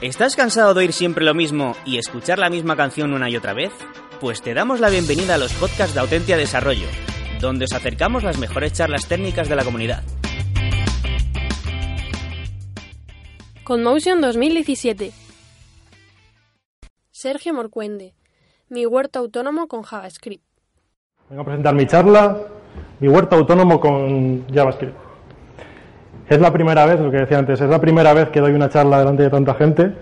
¿Estás cansado de oír siempre lo mismo y escuchar la misma canción una y otra vez? Pues te damos la bienvenida a los podcasts de Autentia Desarrollo, donde os acercamos las mejores charlas técnicas de la comunidad. Conmotion 2017 Sergio Morcuende Mi huerto autónomo con JavaScript Vengo a presentar mi charla, mi huerto autónomo con JavaScript. Es la primera vez, lo que decía antes, es la primera vez que doy una charla delante de tanta gente.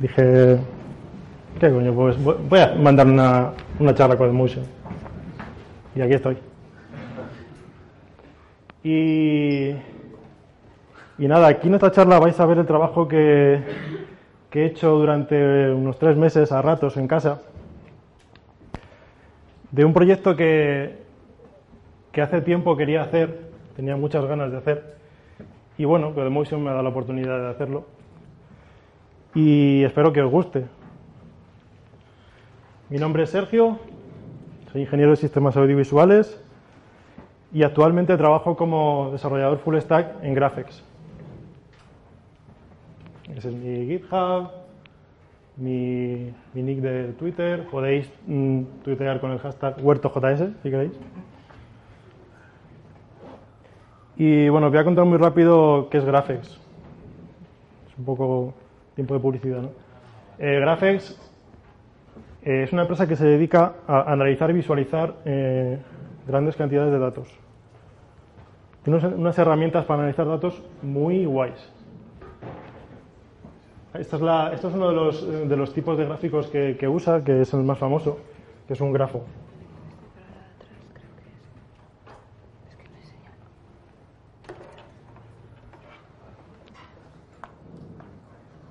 Dije, ¿qué coño? Pues voy a mandar una, una charla con Motion. Y aquí estoy. Y, y nada, aquí en esta charla vais a ver el trabajo que, que he hecho durante unos tres meses a ratos en casa de un proyecto que, que hace tiempo quería hacer, tenía muchas ganas de hacer, y bueno, que Motion me ha dado la oportunidad de hacerlo. Y espero que os guste. Mi nombre es Sergio, soy ingeniero de sistemas audiovisuales y actualmente trabajo como desarrollador full stack en Graphics. Ese es mi GitHub, mi, mi nick de Twitter. Podéis mm, tuitear con el hashtag huertojs si queréis. Y bueno, voy a contar muy rápido qué es Graphics. Es un poco tiempo de publicidad, ¿no? Eh, Graphics eh, es una empresa que se dedica a analizar y visualizar eh, grandes cantidades de datos. Tiene unas, herramientas para analizar datos muy guays. Esta es la, es uno de los, eh, de los tipos de gráficos que, que usa, que es el más famoso, que es un grafo.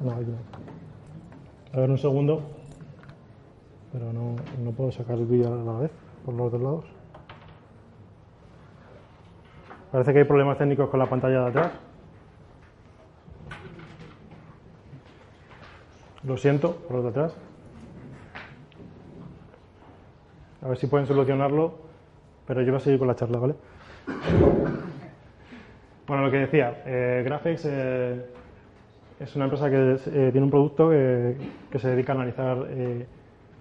No, no. A ver un segundo. Pero no, no puedo sacar el vídeo a la vez, por los dos lados. Parece que hay problemas técnicos con la pantalla de atrás. Lo siento por los de atrás. A ver si pueden solucionarlo, pero yo voy a seguir con la charla, ¿vale? Bueno, lo que decía, eh, Graphics eh, es una empresa que eh, tiene un producto que, se dedica a analizar eh,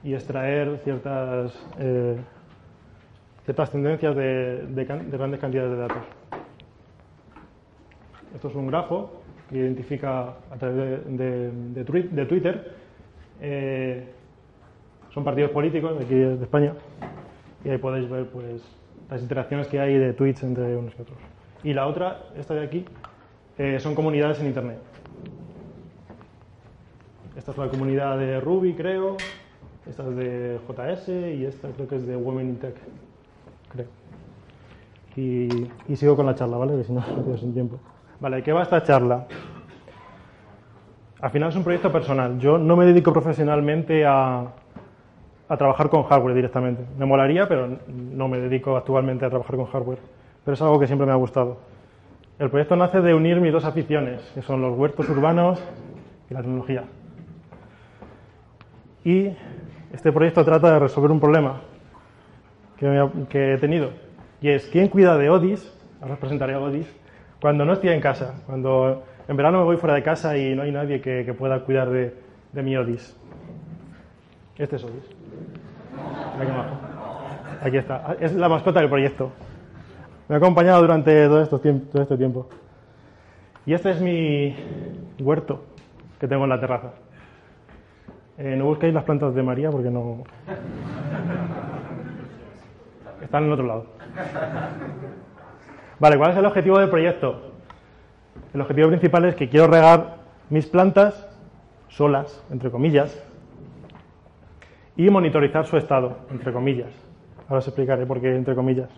y extraer ciertas, eh, ciertas tendencias de, de, de, grandes cantidades de datos. Esto es un grafo que identifica a través de, de Twitter. Son partidos políticos de aquí de España y ahí podéis ver pues, las interacciones que hay de tweets entre unos y otros. Y la otra, esta de aquí, son comunidades en Internet. Esta es la comunidad de Ruby, creo. Esta es de JS y esta creo que es de Women in Tech, creo. Y, sigo con la charla, ¿vale? Que si no, me quedo sin tiempo. Vale, ¿de qué va esta charla? Al final es un proyecto personal. Yo no me dedico profesionalmente a, a trabajar con hardware directamente. Me molaría, pero no me dedico actualmente a trabajar con hardware. Pero es algo que siempre me ha gustado. El proyecto nace de unir mis dos aficiones, que son los huertos urbanos y la tecnología. Y este proyecto trata de resolver un problema que, he tenido. Y es, ¿quién cuida de Odis? Ahora os presentaré a Odis. Cuando no estoy en casa, cuando en verano me voy fuera de casa y no hay nadie que, pueda cuidar de, mi Odis. Este es Odis. Aquí está. Es la mascota del proyecto. Me ha acompañado durante todo este tiempo. Y este es mi huerto que tengo en la terraza. Eh, no busquéis las plantas de María porque no. Están en otro lado. Vale, ¿cuál es el objetivo del proyecto? El objetivo principal es que quiero regar mis plantas solas, entre comillas, y monitorizar su estado, entre comillas. Ahora os explicaré por qué entre comillas.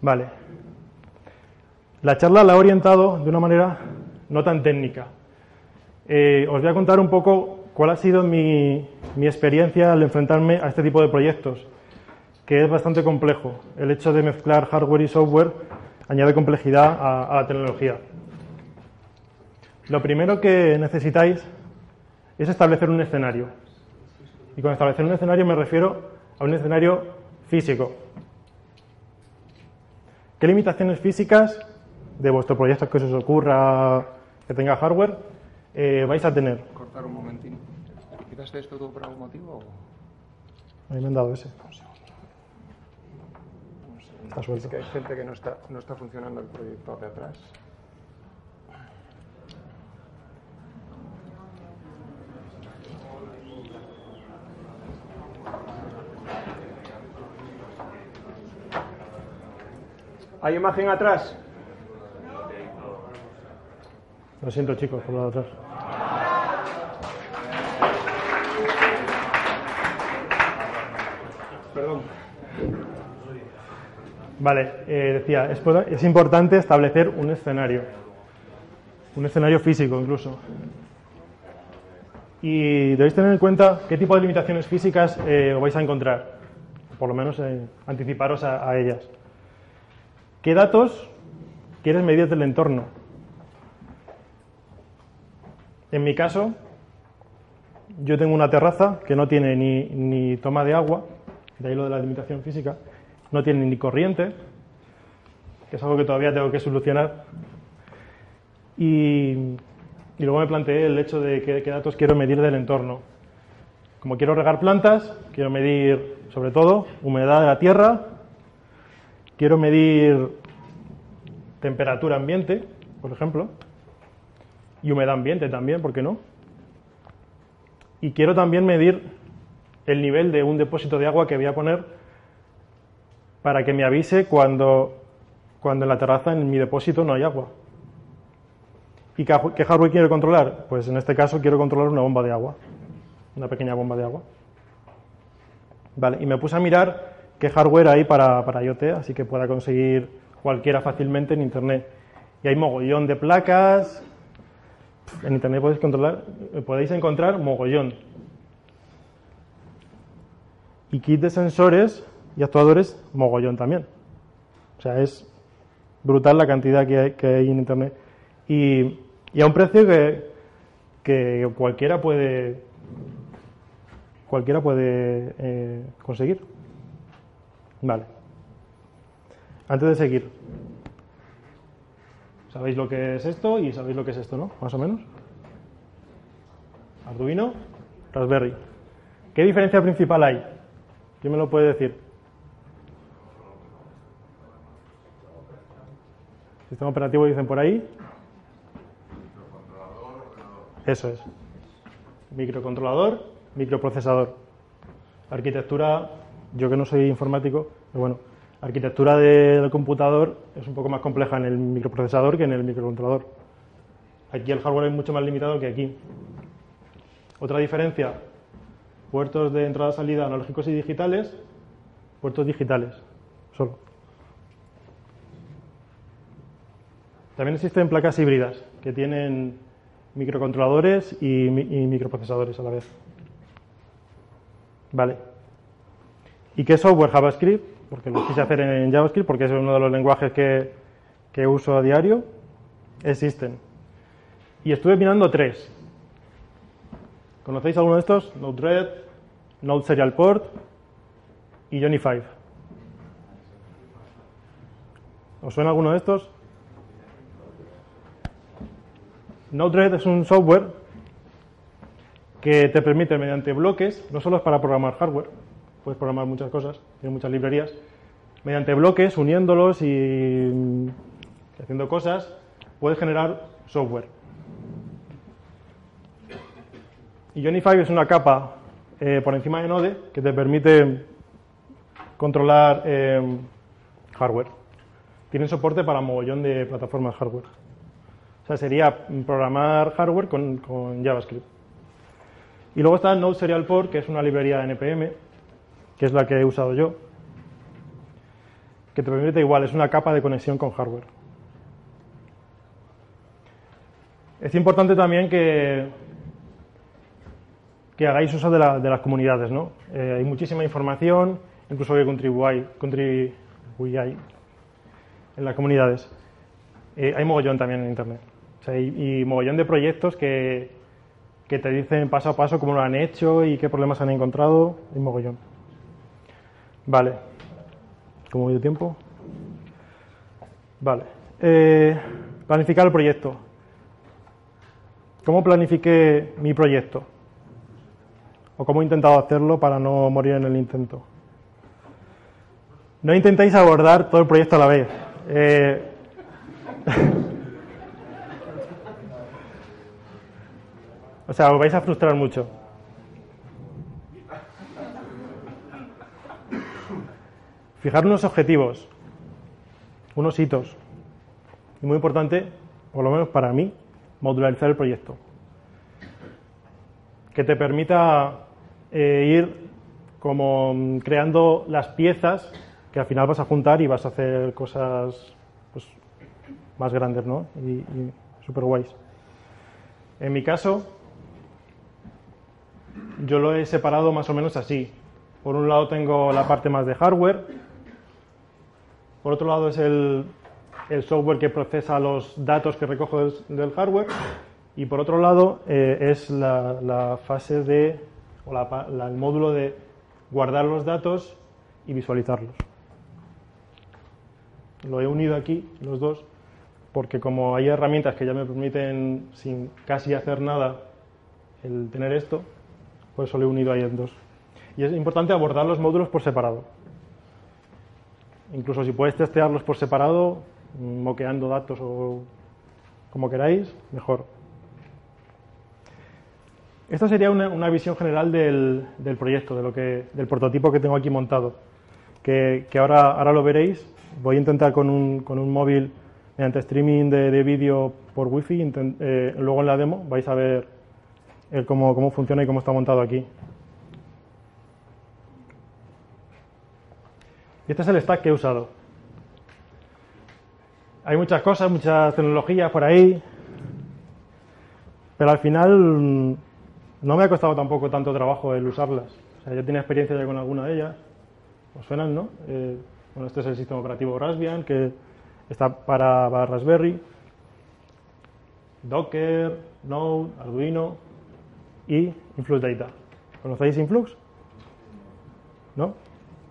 Vale. La charla la he orientado de una manera no tan técnica. Eh, os voy a contar un poco cuál ha sido mi, experiencia al enfrentarme a este tipo de proyectos, que es bastante complejo. El hecho de mezclar hardware y software añade complejidad a, a la tecnología. Lo primero que necesitáis es establecer un escenario. Y con establecer un escenario me refiero a un escenario físico. ¿Qué limitaciones físicas de vuestro proyecto que se os ocurra que tenga hardware eh, vais a tener? Cortar un momentín. ¿Quitaste esto tú por algún motivo? A mí me han dado ese. Está Es suelto. que hay gente que no está, no está funcionando el proyector de atrás. ¿Hay imagen atrás? Lo siento, chicos, por lo de atrás. Perdón. Vale, eh, decía, es, es importante establecer un escenario. Un escenario físico, incluso. Y debéis tener en cuenta qué tipo de limitaciones físicas eh, os vais a encontrar. Por lo menos eh, anticiparos a- a ellas. ¿Qué datos quieres medir del entorno? En mi caso, yo tengo una terraza que no tiene ni, ni toma de agua, de ahí lo de la limitación física, no tiene ni corriente, que es algo que todavía tengo que solucionar. Y, luego me planteé el hecho de qué datos quiero medir del entorno. Como quiero regar plantas, quiero medir sobre todo humedad de la tierra, quiero medir temperatura ambiente, por ejemplo, y humedad ambiente también, ¿por qué no? Y quiero también medir el nivel de un depósito de agua que voy a poner para que me avise cuando, cuando en la terraza, en mi depósito, no hay agua. ¿Y qué, hardware quiero controlar? Pues en este caso quiero controlar una bomba de agua, una pequeña bomba de agua. Vale, y me puse a mirar qué hardware hay para, para IoT, así que pueda conseguir cualquiera fácilmente en Internet. Y hay mogollón de placas. En Internet podéis, controlar, eh, podéis encontrar mogollón. Y kit de sensores y actuadores, mogollón también. O sea, es brutal la cantidad que hay, que en Internet. Y, y a un precio que, que cualquiera puede cualquiera puede eh, conseguir. Vale. Antes de seguir, ¿sabéis lo que es esto y sabéis lo que es esto, no? Más o menos. Arduino, Raspberry. ¿Qué diferencia principal hay? ¿Quién me lo puede decir? Sistema operativo dicen por ahí. Eso es. Microcontrolador, microprocesador. Arquitectura, yo que no soy informático, pero bueno, la arquitectura del computador es un poco más compleja en el microprocesador que en el microcontrolador. Aquí el hardware es mucho más limitado que aquí. Otra diferencia, puertos de entrada-salida analógicos y digitales, puertos digitales, solo. También existen placas híbridas que tienen microcontroladores y, y microprocesadores a la vez. Vale. ¿Y qué software JavaScript? Porque lo quise hacer en JavaScript porque es uno de los lenguajes que, que uso a diario. Existen. Y estuve mirando tres. ¿Conocéis alguno de estos? Node-RED, Node Serial Port y Johnny 5. ¿Os suena alguno de estos? Node-RED es un software que te permite mediante bloques, no solo es para programar hardware, puedes programar muchas cosas, tiene muchas librerías, mediante bloques, uniéndolos y mm, haciendo cosas, puedes generar software. Y 5 es una capa eh, por encima de Node que te permite controlar eh, hardware. Tienen soporte para mogollón de plataformas hardware. O sea, sería programar hardware con, con JavaScript. Y luego está Node Serial Port, que es una librería de NPM, que es la que he usado yo, que te permite igual, es una capa de conexión con hardware. Es importante también que, que hagáis uso de, la- de las comunidades, ¿no? Eh, hay muchísima información, incluso que contribuyáis, en las comunidades. Eh, hay mogollón también en Internet. O sea, y mogollón de proyectos que, que te dicen paso a paso cómo lo han hecho y qué problemas han encontrado. Hay mogollón. Vale. ¿Cómo de tiempo? Vale. Eh, planificar el proyecto. ¿Cómo planifiqué mi proyecto? ¿O cómo he intentado hacerlo para no morir en el intento? No intentéis abordar todo el proyecto a la vez. Eh, o sea, os vais a frustrar mucho. Fijar unos objetivos, unos hitos. Y muy importante, por lo menos para mí, modularizar el proyecto. Que te permita eh, ir como mm, creando las piezas que al final vas a juntar y vas a hacer cosas pues, más grandes, ¿no? Y, y super guays. En mi caso, yo lo he separado más o menos así. Por un lado tengo la parte más de hardware, por otro lado es el, software que procesa los datos que recojo del, hardware y por otro lado eh, es la, fase de, o la el módulo de guardar los datos y visualizarlos. Lo he unido aquí, los dos, porque como hay herramientas que ya me permiten sin casi hacer nada el tener esto, por eso lo he unido ahí en dos. Y es importante abordar los módulos por separado. Incluso si puedes testearlos por separado, mm, moqueando datos o como queráis, mejor. Esta sería una, visión general del, del proyecto, de lo que, del prototipo que tengo aquí montado, que, ahora, ahora lo veréis. Voy a intentar con un, con un móvil, mediante streaming de, de vídeo por wifi, eh, luego en la demo vais a ver el cómo, cómo funciona y cómo está montado aquí. Y este es el stack que he usado. Hay muchas cosas, muchas tecnologías por ahí, pero al final mm, no me ha costado tampoco tanto trabajo el usarlas. O sea, yo tenía experiencia ya con alguna de ellas. ¿Os suenan, no? Eh, bueno, este es el sistema operativo Raspbian, que está para, para Raspberry. Docker, Node, Arduino y Influx Data. ¿Conocéis Influx? ¿No?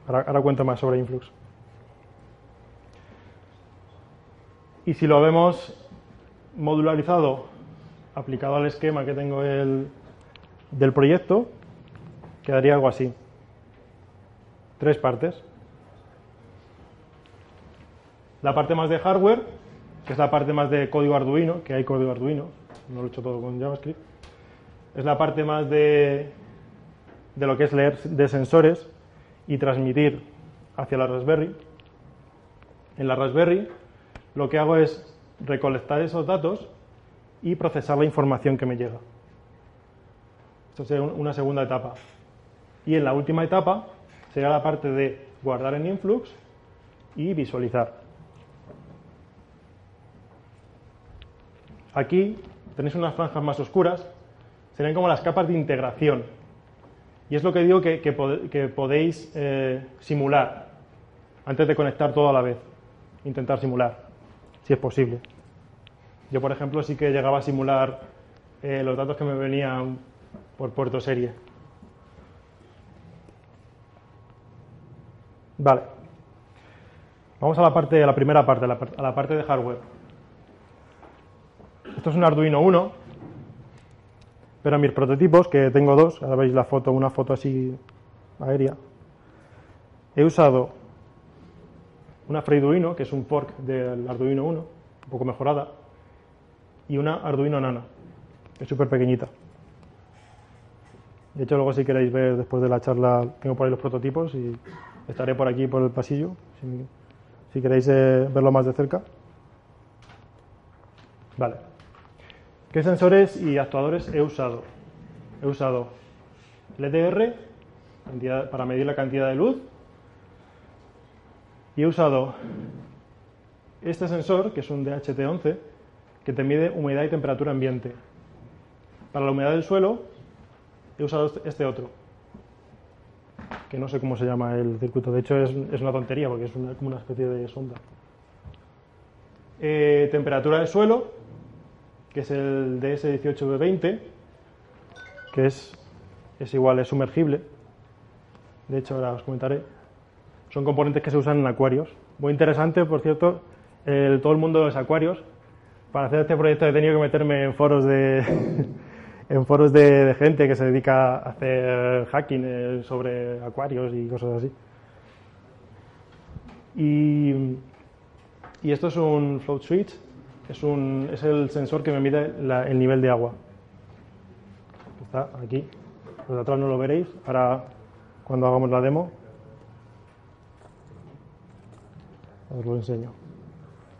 Ahora, ahora cuento más sobre Influx. Y si lo vemos modularizado, aplicado al esquema que tengo el- del proyecto, quedaría algo así. Tres partes. La parte más de hardware, que es la parte más de código Arduino, que hay código Arduino, no lo he hecho todo con JavaScript. Es la parte más de, de lo que es leer de sensores y transmitir hacia la Raspberry. En la Raspberry lo que hago es recolectar esos datos y procesar la información que me llega. Esto sería un- una segunda etapa. Y en la última etapa sería la parte de guardar en Influx y visualizar. Aquí tenéis unas franjas más oscuras, serían como las capas de integración. Y es lo que digo que, podéis eh, simular antes de conectar todo a la vez. Intentar simular, si es posible. Yo, por ejemplo, sí que llegaba a simular eh, los datos que me venían por puerto serie. Vale. Vamos a la parte, a la primera parte, a la, a la parte de hardware. Esto es un Arduino 1, pero mis prototipos, que tengo dos, ahora veis la foto, una foto así aérea, he usado una Freeduino, que es un fork del Arduino 1, un poco mejorada, y una Arduino Nano, que es súper pequeñita. De hecho, luego si queréis ver después de la charla, tengo por ahí los prototipos y estaré por aquí, por el pasillo, si, si queréis eh, verlo más de cerca. Vale. ¿Qué sensores y actuadores he usado? He usado LDR cantidad- para medir la cantidad de luz y he usado este sensor, que es un DHT11, que te mide humedad y temperatura ambiente. Para la humedad del suelo he usado este- este otro, que no sé cómo se llama el circuito. De hecho, es, una tontería porque es como una especie de sonda. Eh, temperatura del suelo, que es el DS18B20, que es, es igual, es sumergible. De hecho, ahora os comentaré. Son componentes que se usan en acuarios. Muy interesante, por cierto, el- todo el mundo de los acuarios. Para hacer este proyecto he tenido que meterme en foros de, en foros de, de gente que se dedica a hacer hacking eh, sobre acuarios y cosas así. Y, y esto es un float switch, es, un, es el sensor que me mide la- el nivel de agua. Está aquí. Los de atrás no lo veréis. Ahora, cuando hagamos la demo, os lo enseño.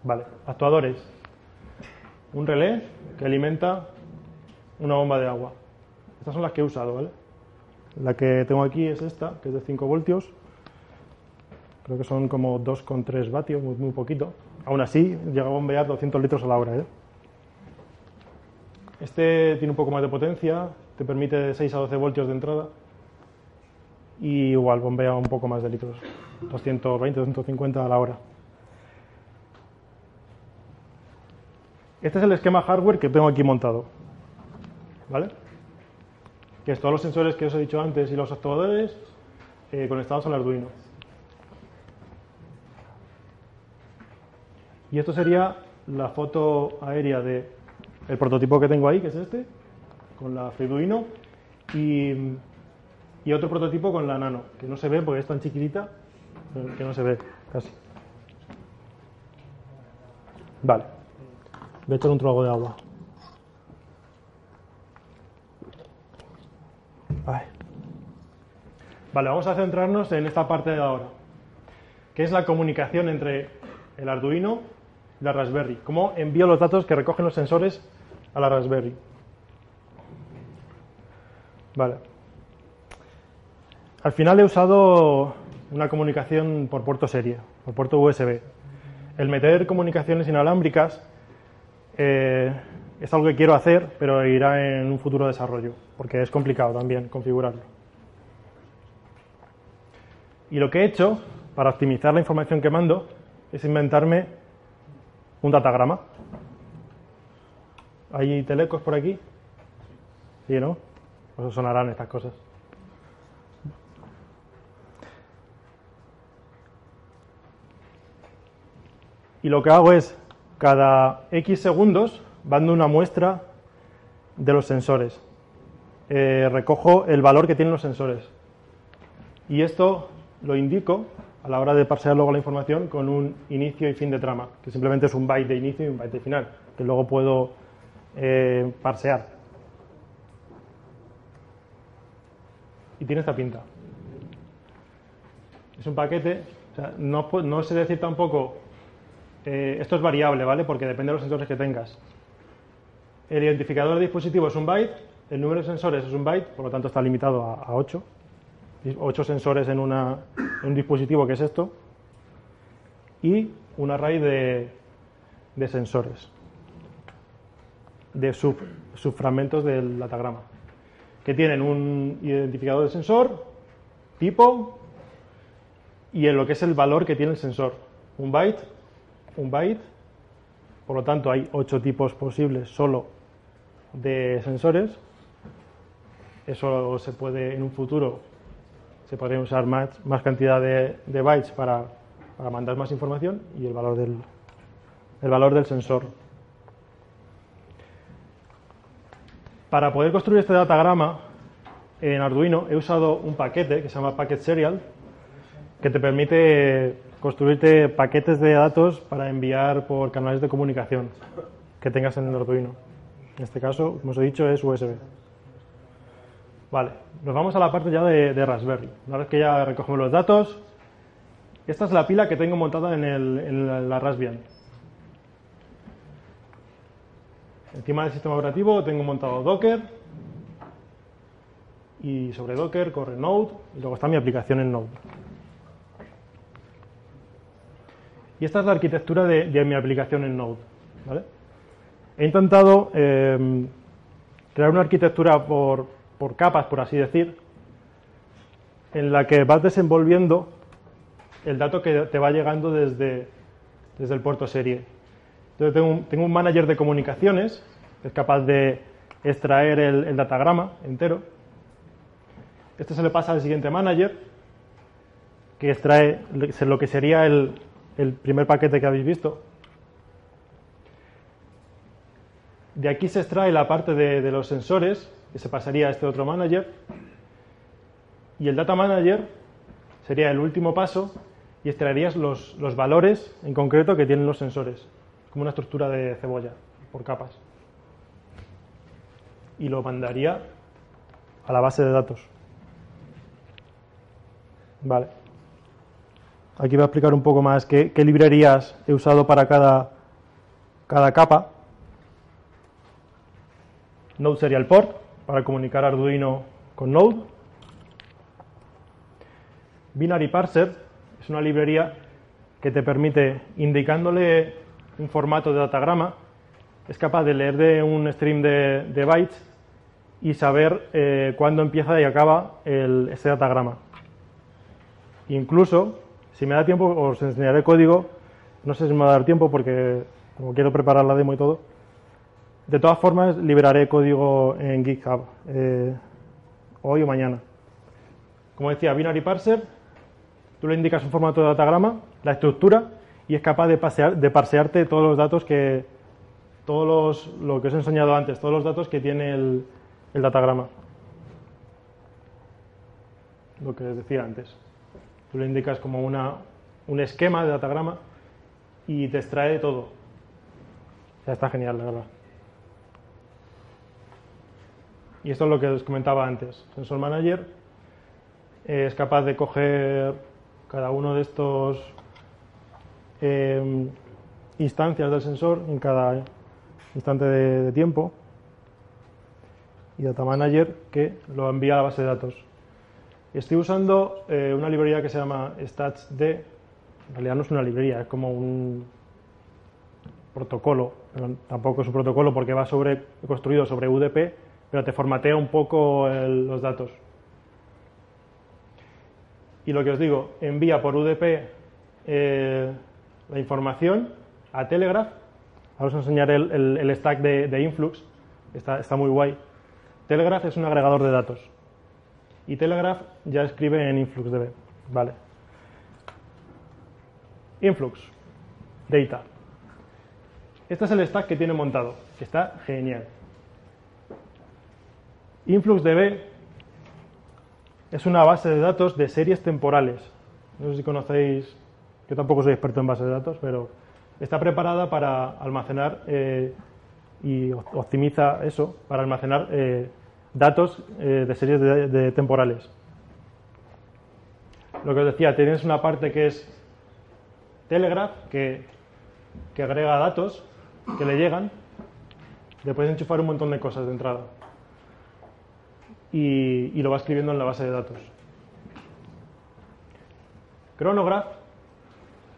Vale, actuadores. Un relé que alimenta una bomba de agua. Estas son las que he usado, ¿vale? La que tengo aquí es esta, que es de 5 voltios. Creo que son como 2,3 vatios, muy, muy poquito. Aún así, llega a bombear 200 litros a la hora, ¿eh? Este tiene un poco más de potencia, te permite de 6 a 12 voltios de entrada y igual bombea un poco más de litros, 220, 250 a la hora. Este es el esquema hardware que tengo aquí montado, ¿vale? Que es todos los sensores que os he dicho antes y los actuadores eh, conectados al Arduino. Y esto sería la foto aérea de el prototipo que tengo ahí, que es este, con la Arduino, y, y otro prototipo con la Nano, que no se ve porque es tan chiquitita, que no se ve casi. Vale. Voy a echar un trago de agua. Vale, vamos a centrarnos en esta parte de ahora, que es la comunicación entre el Arduino la Raspberry. Cómo envío los datos que recogen los sensores a la Raspberry. Vale. Al final he usado una comunicación por puerto serie, por puerto USB. El meter comunicaciones inalámbricas eh, es algo que quiero hacer, pero irá en un futuro desarrollo, porque es complicado también configurarlo. Y lo que he hecho para optimizar la información que mando es inventarme un datagrama. ¿Hay telecos por aquí? Sí, ¿no? Pues sonarán estas cosas. Y lo que hago es, cada X segundos, mando una muestra de los sensores. Eh, recojo el valor que tienen los sensores. Y esto lo indico a la hora de parsear luego la información con un inicio y fin de trama, que simplemente es un byte de inicio y un byte de final, que luego puedo eh, parsear. Y tiene esta pinta. Es un paquete, o sea, no, no sé decir tampoco, eh, esto es variable, ¿vale? Porque depende de los sensores que tengas. El identificador de dispositivo es un byte, el número de sensores es un byte, por lo tanto está limitado a, a 8. 8 sensores en, una- un dispositivo que es esto. Y un array de, de sensores, de sub, subfragmentos del datagrama, que tienen un identificador de sensor, tipo, y en lo que es el valor que tiene el sensor. Un byte, un byte, por lo tanto hay 8 tipos posibles solo de sensores. Eso se puede en un futuro, se podría usar más, más cantidad de, de bytes para, para mandar más información y el valor del, el valor del sensor. Para poder construir este datagrama en Arduino he usado un paquete que se llama Packet Serial que te permite construirte paquetes de datos para enviar por canales de comunicación que tengas en el Arduino. En este caso, como os he dicho, es USB. Vale, nos vamos a la parte ya de, Raspberry. Una vez que ya recogemos los datos, esta es la pila que tengo montada en, el- la, Raspbian. Encima del sistema operativo tengo montado Docker y sobre Docker corre Node y luego está mi aplicación en Node. Y esta es la arquitectura de, de mi aplicación en Node. ¿vale? he intentado eh, crear una arquitectura por, por capas, por así decir, en la que vas desenvolviendo el dato que te va llegando desde, desde el puerto serie. Entonces tengo un, manager de comunicaciones que es capaz de extraer el, datagrama entero. Este se le pasa al siguiente manager que extrae lo que sería el, primer paquete que habéis visto. De aquí se extrae la parte de, los sensores, que se pasaría a este otro manager. Y el data manager sería el último paso y extraerías los, los valores en concreto que tienen los sensores, como una estructura de cebolla, por capas. Y lo mandaría a la base de datos. Vale. Aquí voy a explicar un poco más qué, qué librerías he usado para cada, cada capa. Node Serial Port para comunicar Arduino con Node. Binary Parser es una librería que te permite, indicándole un formato de datagrama, es capaz de leer de un stream de, bytes y saber eh, cuándo empieza y acaba el, ese datagrama. Incluso, si me da tiempo, os enseñaré código. No sé si me va a dar tiempo porque como quiero preparar la demo y todo. De todas formas, liberaré código en GitHub eh, hoy o mañana. Como decía, Binary Parser, tú le indicas un formato de datagrama, la estructura, y es capaz de, pasear, de parsearte todos los datos que, todos los, lo que os he enseñado antes, todos los datos que tiene el, datagrama. Lo que decía antes. Tú le indicas como una, un esquema de datagrama y te extrae todo. Ya está genial, la verdad. Y esto es lo que os comentaba antes. Sensor Manager es capaz de coger cada uno de estos eh, instancias del sensor en cada instante de, de, tiempo y Data Manager que lo envía a la base de datos. Estoy usando eh, una librería que se llama StatsD. En realidad no es una librería, es como un protocolo. Pero tampoco es un protocolo porque va sobre, construido sobre UDP, pero te formatea un poco los datos. Y lo que os digo, envía por UDP eh, la información a Telegraph. Ahora os enseñaré el, stack de, Influx, está, muy guay. Telegraph es un agregador de datos. Y Telegraph ya escribe en InfluxDB. Vale. Influx. Data. Este es el stack que tiene montado, está genial. InfluxDB es una base de datos de series temporales. No sé si conocéis, yo tampoco soy experto en bases de datos, pero está preparada para almacenar eh, y optimiza eso, para almacenar eh, datos eh, de series de, temporales. Lo que os decía, tienes una parte que es Telegraph, que, que agrega datos que le llegan, le puedes enchufar un montón de cosas de entrada y, y, lo va escribiendo en la base de datos. Chronograph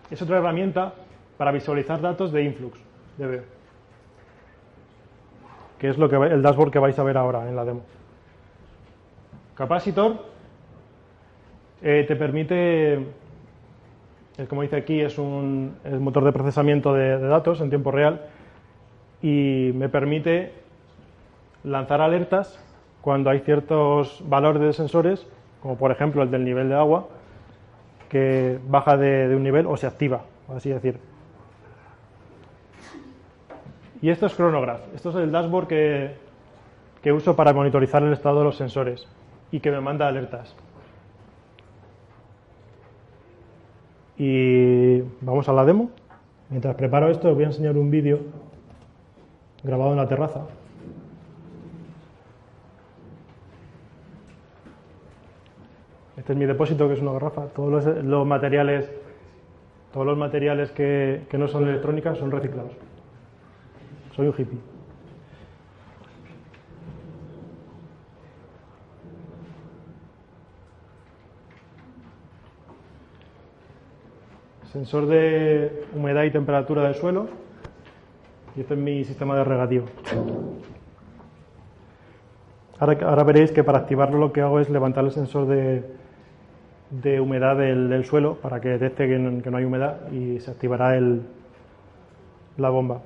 es otra herramienta para visualizar datos de influx, DB, que es lo que el dashboard que vais a ver ahora en la demo. Capacitor eh, te permite, como dice aquí, es un es motor de procesamiento de datos en tiempo real y me permite lanzar alertas cuando hay ciertos valores de sensores, como por ejemplo el del nivel de agua, que baja de, un nivel o se activa, así decir. Y esto es Chronograph. Esto es el dashboard que, que uso para monitorizar el estado de los sensores y que me manda alertas. Y vamos a la demo. Mientras preparo esto, os voy a enseñar un vídeo grabado en la terraza. Este es mi depósito, que es una garrafa. Todos los, los materiales, todos los materiales que, que, no son electrónicas son reciclados. Soy un hippie. Sensor de humedad y temperatura del suelo. Y este es mi sistema de regadío. Ahora, ahora veréis que para activarlo lo que hago es levantar el sensor de, de humedad del, suelo para que detecte que no, hay humedad y se activará el, la bomba.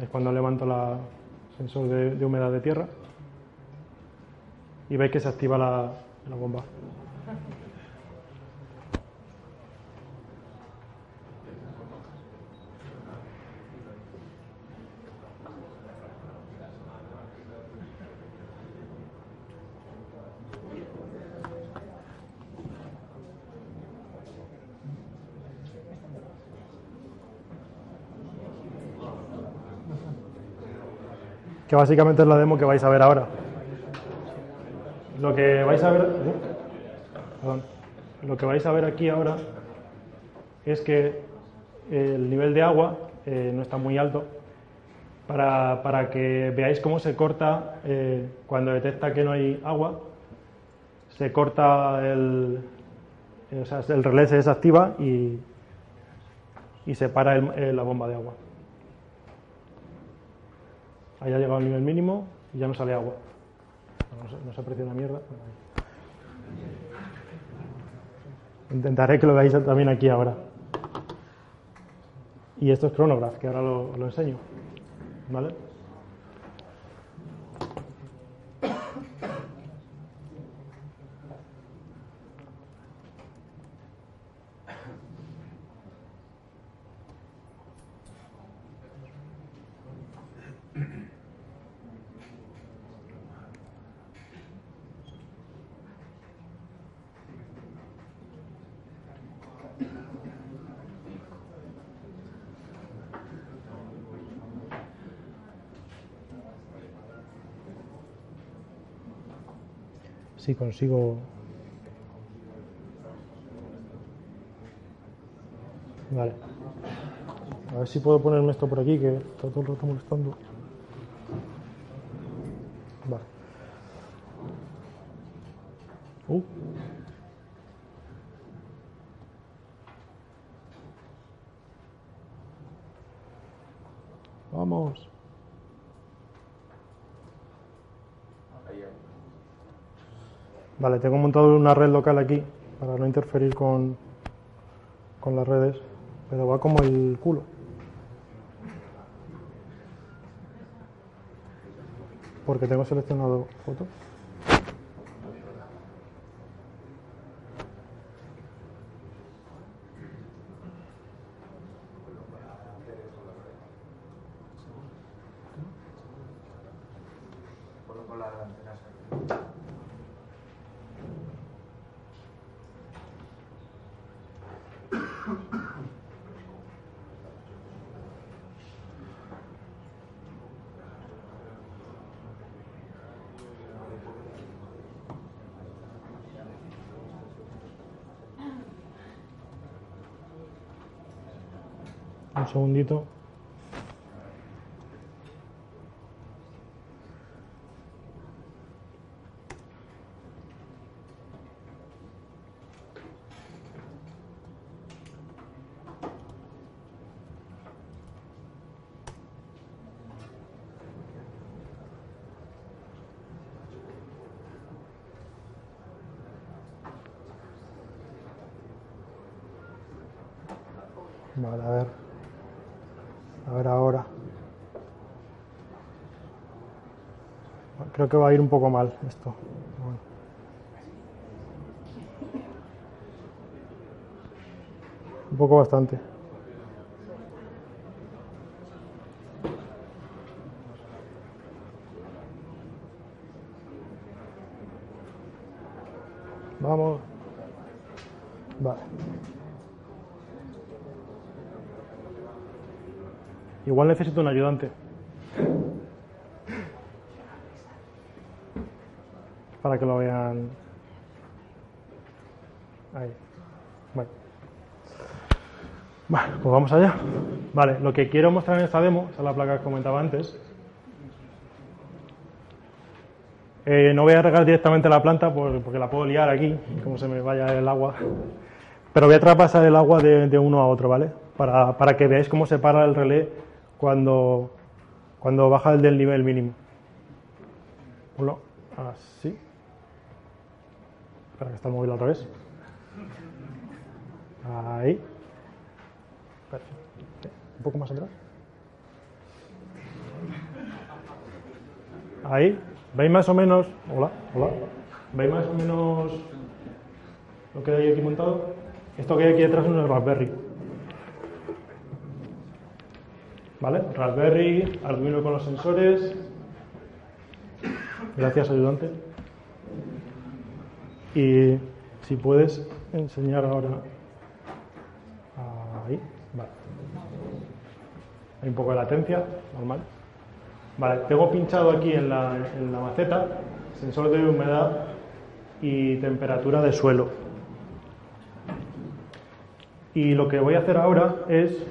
Es cuando levanto el sensor de, de humedad de tierra y veis que se activa la, la bomba. Que básicamente es la demo que vais a ver ahora. Lo que vais a ver, perdón, lo que vais a ver aquí ahora es que el nivel de agua eh, no está muy alto para, para, que veáis cómo se corta eh, cuando detecta que no hay agua, se corta el, o sea, el relé se desactiva y, y se para el, la bomba de agua. Ahí ha llegado al nivel mínimo y ya no sale agua. No, se, aprecia una mierda. Intentaré que lo veáis también aquí ahora. Y esto es Chronograph, que ahora lo, lo enseño. ¿Vale? si consigo. Vale. A ver si puedo ponerme esto por aquí que está todo el rato molestando vale uh. vamos Vale, tengo montado una red local aquí para no interferir con, con las redes, pero va como el culo. Porque tengo seleccionado foto. Un segundito. Vale, a ver. A ver ahora. Creo que va a ir un poco mal esto. Un poco bastante. Vamos. Vale. Igual necesito un ayudante. Para que lo vean. Ahí. Bueno. Bueno, pues vamos allá. Vale, lo que quiero mostrar en esta demo, esa es la placa que comentaba antes, Eh, no voy a regar directamente la planta por- porque la puedo liar aquí, como se me vaya el agua. Pero voy a traspasar el agua de, de uno a otro, ¿vale? Para, para que veáis cómo se para el relé cuando, cuando baja el del nivel mínimo. Así. Espera que está el móvil al revés. Ahí. Espera, Un poco más atrás. Ahí. ¿Veis más o menos? Hola, hola. ¿Veis más o menos lo que hay aquí montado? Esto que hay aquí detrás es un Raspberry. ¿Vale? Raspberry, Arduino con los sensores. Gracias, ayudante. Y si puedes enseñar ahora. Ahí, vale. Hay un poco de latencia, normal. Vale, tengo pinchado aquí en la, en la maceta sensor de humedad y temperatura de suelo. Y lo que voy a hacer ahora es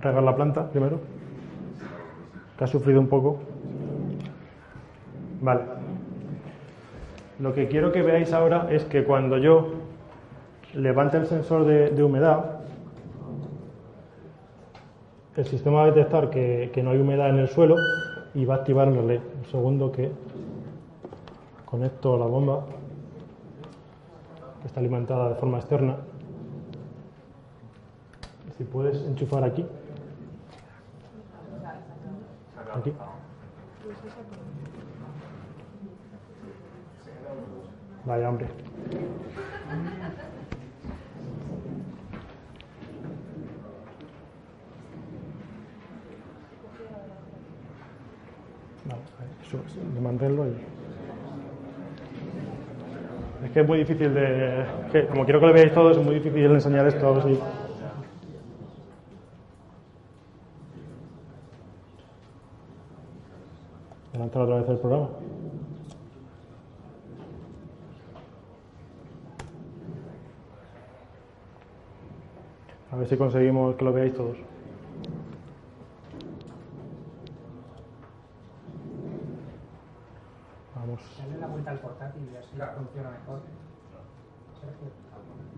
regar la planta primero, que ha sufrido un poco. Vale. Lo que quiero que veáis ahora es que cuando yo levante el sensor de, humedad, el sistema va a detectar que, que no hay humedad en el suelo y va a activar el relé. Un segundo que conecto la bomba, que está alimentada de forma externa. Si puedes enchufar aquí. Aquí. Vaya hombre. De mantenerlo y... Es que es muy difícil de... como quiero que lo veáis todos, es muy difícil enseñar esto así. Adelantar otra vez el programa. A ver si conseguimos que lo veáis todos. Vamos. Dale la vuelta al portátil y así funciona mejor. Sergio,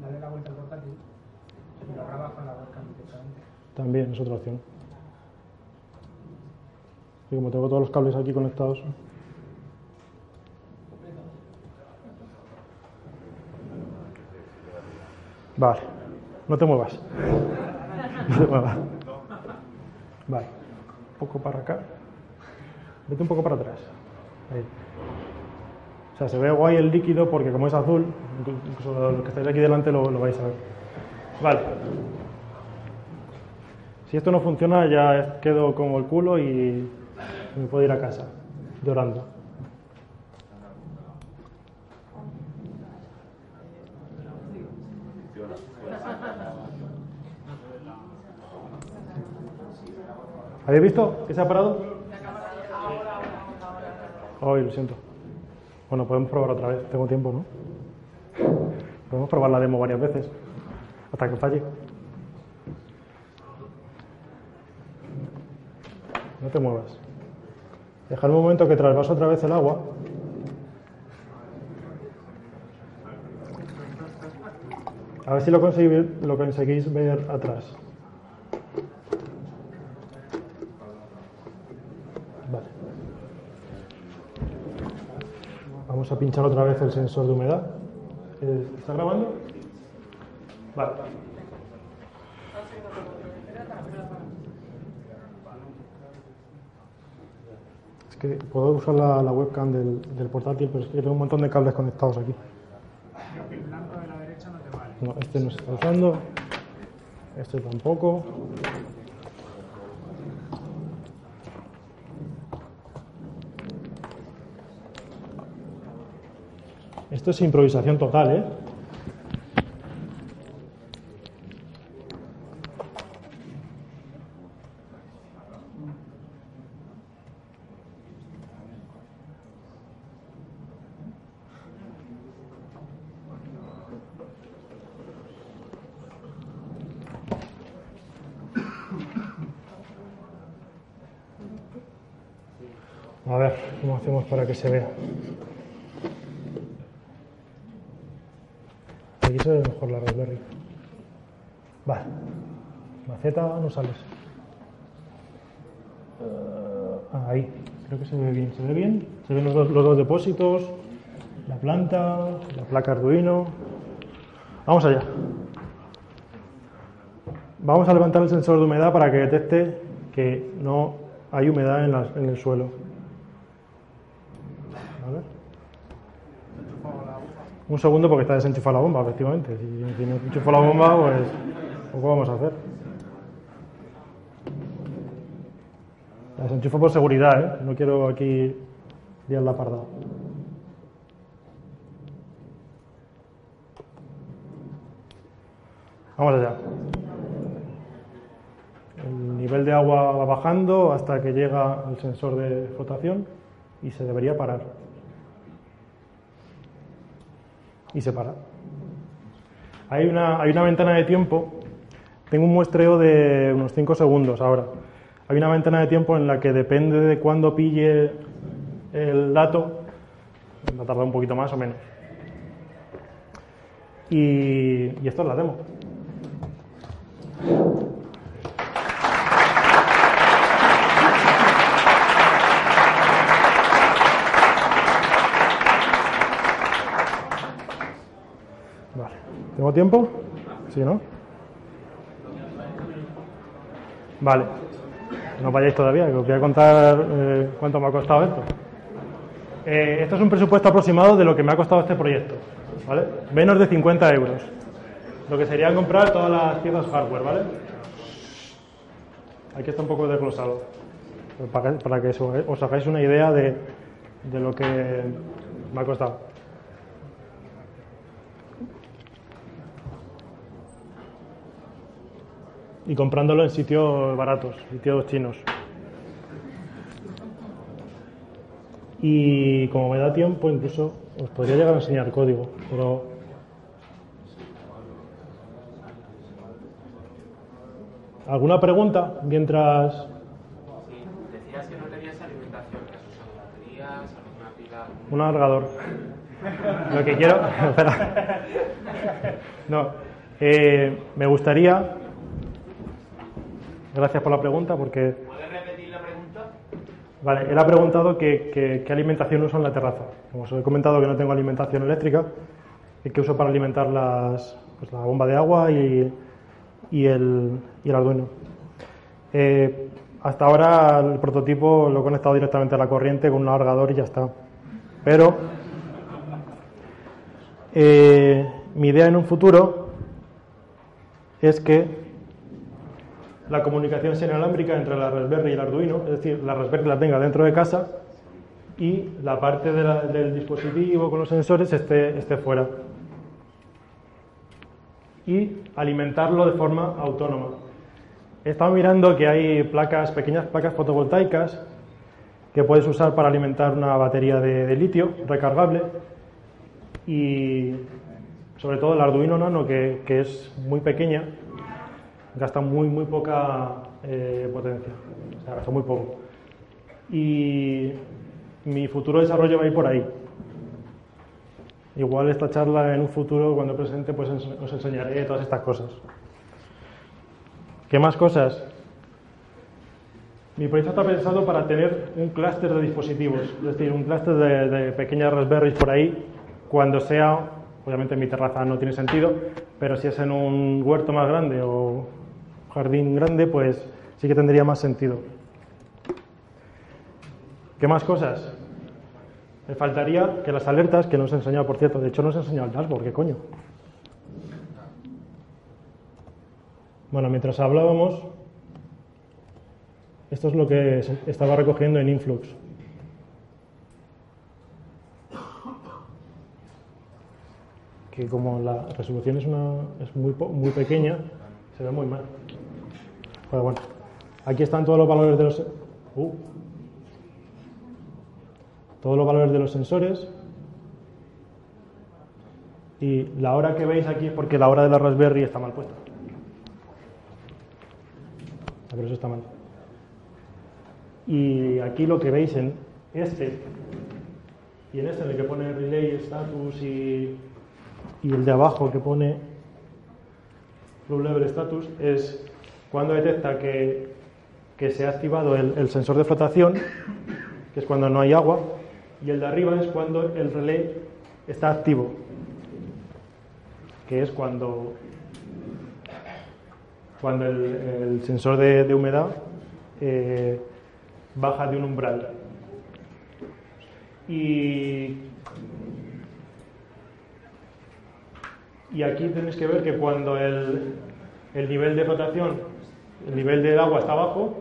dale la vuelta al portátil y lo grabas con la webcam directamente. También es otra opción. Y como tengo todos los cables aquí conectados. Vale, no te muevas. No te muevas. Vale, un poco para acá. Vete un poco para atrás. Ahí. O sea, se ve guay el líquido porque como es azul, incluso los que estáis aquí delante lo, lo vais a ver. Vale. Si esto no funciona, ya quedo como el culo y me puedo ir a casa llorando. ¿Habéis visto que se ha parado? Ay, lo siento. Bueno, podemos probar otra vez. Tengo tiempo, ¿no? Podemos probar la demo varias veces hasta que falle. No te muevas. Dejar un momento que trasvase otra vez el agua. A ver si lo conseguís, lo conseguís ver atrás. Vale. Vamos a pinchar otra vez el sensor de humedad. Eh, ¿Está grabando? Vale. Es que puedo usar la, la webcam del, del portátil, pero es que tengo un montón de cables conectados aquí. El blanco de la derecha no te vale. No, este no se está usando. Este tampoco. Esto es improvisación total, ¿eh? A ver, ¿cómo hacemos para que se vea? Mejor la Raspberry. Vale. Maceta, no sales. Eh, ahí. Creo que se ve bien. ¿Se ve bien? Se ven los dos, depósitos, la planta, la placa Arduino. Vamos allá. Vamos a levantar el sensor de humedad para que detecte que no hay humedad en, en el suelo. A ver. Un segundo porque está desenchufada la bomba, efectivamente. Si, no enchufo la bomba, pues poco vamos a hacer. La desenchufo por seguridad, ¿eh? No quiero aquí liar la parda. Vamos allá. El nivel de agua va bajando hasta que llega al sensor de flotación y se debería parar. Y se para. Hay una, hay una ventana de tiempo. Tengo un muestreo de unos 5 segundos ahora. Hay una ventana de tiempo en la que depende de cuándo pille el dato, va a tardar un poquito más o menos. Y, y esto es la demo. Tiempo? Sí, ¿no? Vale. No vayáis todavía, que os voy a contar eh, cuánto me ha costado esto. Eh, esto es un presupuesto aproximado de lo que me ha costado este proyecto. ¿vale? Menos de 50 euros. Lo que sería comprar todas las piezas hardware, ¿vale? Aquí está un poco desglosado. Para que, para que os hagáis una idea de, de lo que me ha costado. Y comprándolo en sitios baratos, sitios chinos. Y como me da tiempo, incluso os podría llegar a enseñar código, pero ¿alguna pregunta mientras Sí, decías que no tenías alimentación, que baterías, alguna pila. un alargador? Lo que quiero, espera. No, eh, me gustaría. Gracias por la pregunta, porque ¿Puedes repetir la pregunta? Vale, él ha preguntado qué alimentación uso en la terraza. Como os he comentado que no tengo alimentación eléctrica, y que uso para alimentar las, pues, la bomba de agua y, y el, y el Arduino. Eh, hasta ahora el prototipo lo he conectado directamente a la corriente con un alargador y ya está. Pero eh, mi idea en un futuro es que la comunicación sea inalámbrica entre la Raspberry y el Arduino, es decir, la Raspberry la tenga dentro de casa y la parte de la- del dispositivo con los sensores esté, esté fuera. Y alimentarlo de forma autónoma. He estado mirando que hay placas, pequeñas placas fotovoltaicas que puedes usar para alimentar una batería de, de litio recargable y sobre todo el Arduino Nano que, que es muy pequeña gasta muy muy poca eh, potencia, o sea, gasta muy poco. Y mi futuro desarrollo va a ir por ahí. Igual esta charla en un futuro, cuando presente, pues os enseñaré todas estas cosas. ¿Qué más cosas? Mi proyecto está pensado para tener un clúster de dispositivos, es decir, un clúster de, de pequeñas Raspberries por ahí, cuando sea, obviamente en mi terraza no tiene sentido, pero si es en un huerto más grande o jardín grande, pues sí que tendría más sentido. ¿Qué más cosas? Me faltaría que las alertas, que no os he enseñado, por cierto, de hecho no os he enseñado el dashboard, ¿qué coño? Bueno, mientras hablábamos, esto es lo que estaba recogiendo en Influx. Que como la resolución es, una, es muy, muy pequeña, se ve muy mal. Pero bueno, aquí están todos los valores de los... uh. todos los valores de los sensores. Y la hora que veis aquí es porque la hora de la Raspberry está mal puesta. Pero eso está mal. Y aquí lo que veis en este y en este en el que pone relay status y, y el de abajo que pone flow level status es cuando detecta que, que se ha activado el, sensor de flotación, que es cuando no hay agua, y el de arriba es cuando el relay está activo, que es cuando, cuando el, sensor de, de humedad eh, baja de un umbral. Y, y aquí tenéis que ver que cuando el, el nivel de flotación, el nivel del agua está bajo,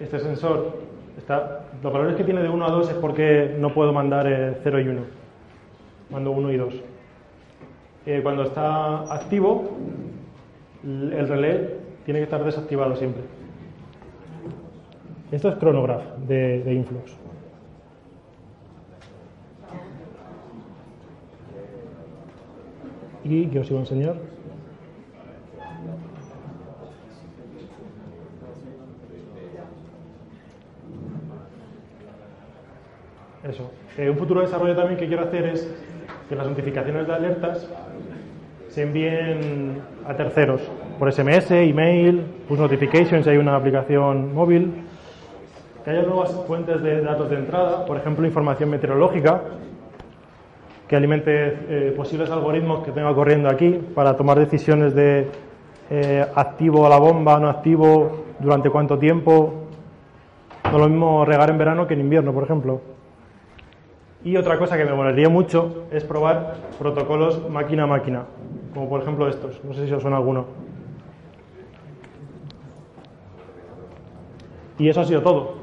este sensor está. Los valores que tiene de 1 a 2 es porque no puedo mandar eh, 0 y 1. Mando 1 y 2. Eh, cuando está activo, el el relé tiene que estar desactivado siempre. Esto es cronograph de, de Influx. Y que os iba a enseñar. Eso. Eh, un futuro desarrollo también que quiero hacer es que las notificaciones de alertas se envíen a terceros por SMS, email, push notifications, si hay una aplicación móvil, que haya nuevas fuentes de datos de entrada, por ejemplo, información meteorológica, que alimente eh, posibles algoritmos que tenga corriendo aquí para tomar decisiones de eh, activo a la bomba, no activo, durante cuánto tiempo. No lo mismo regar en verano que en invierno, por ejemplo. Y otra cosa que me molaría mucho es probar protocolos máquina a máquina, como por ejemplo estos. No sé si os suena alguno. Y eso ha sido todo.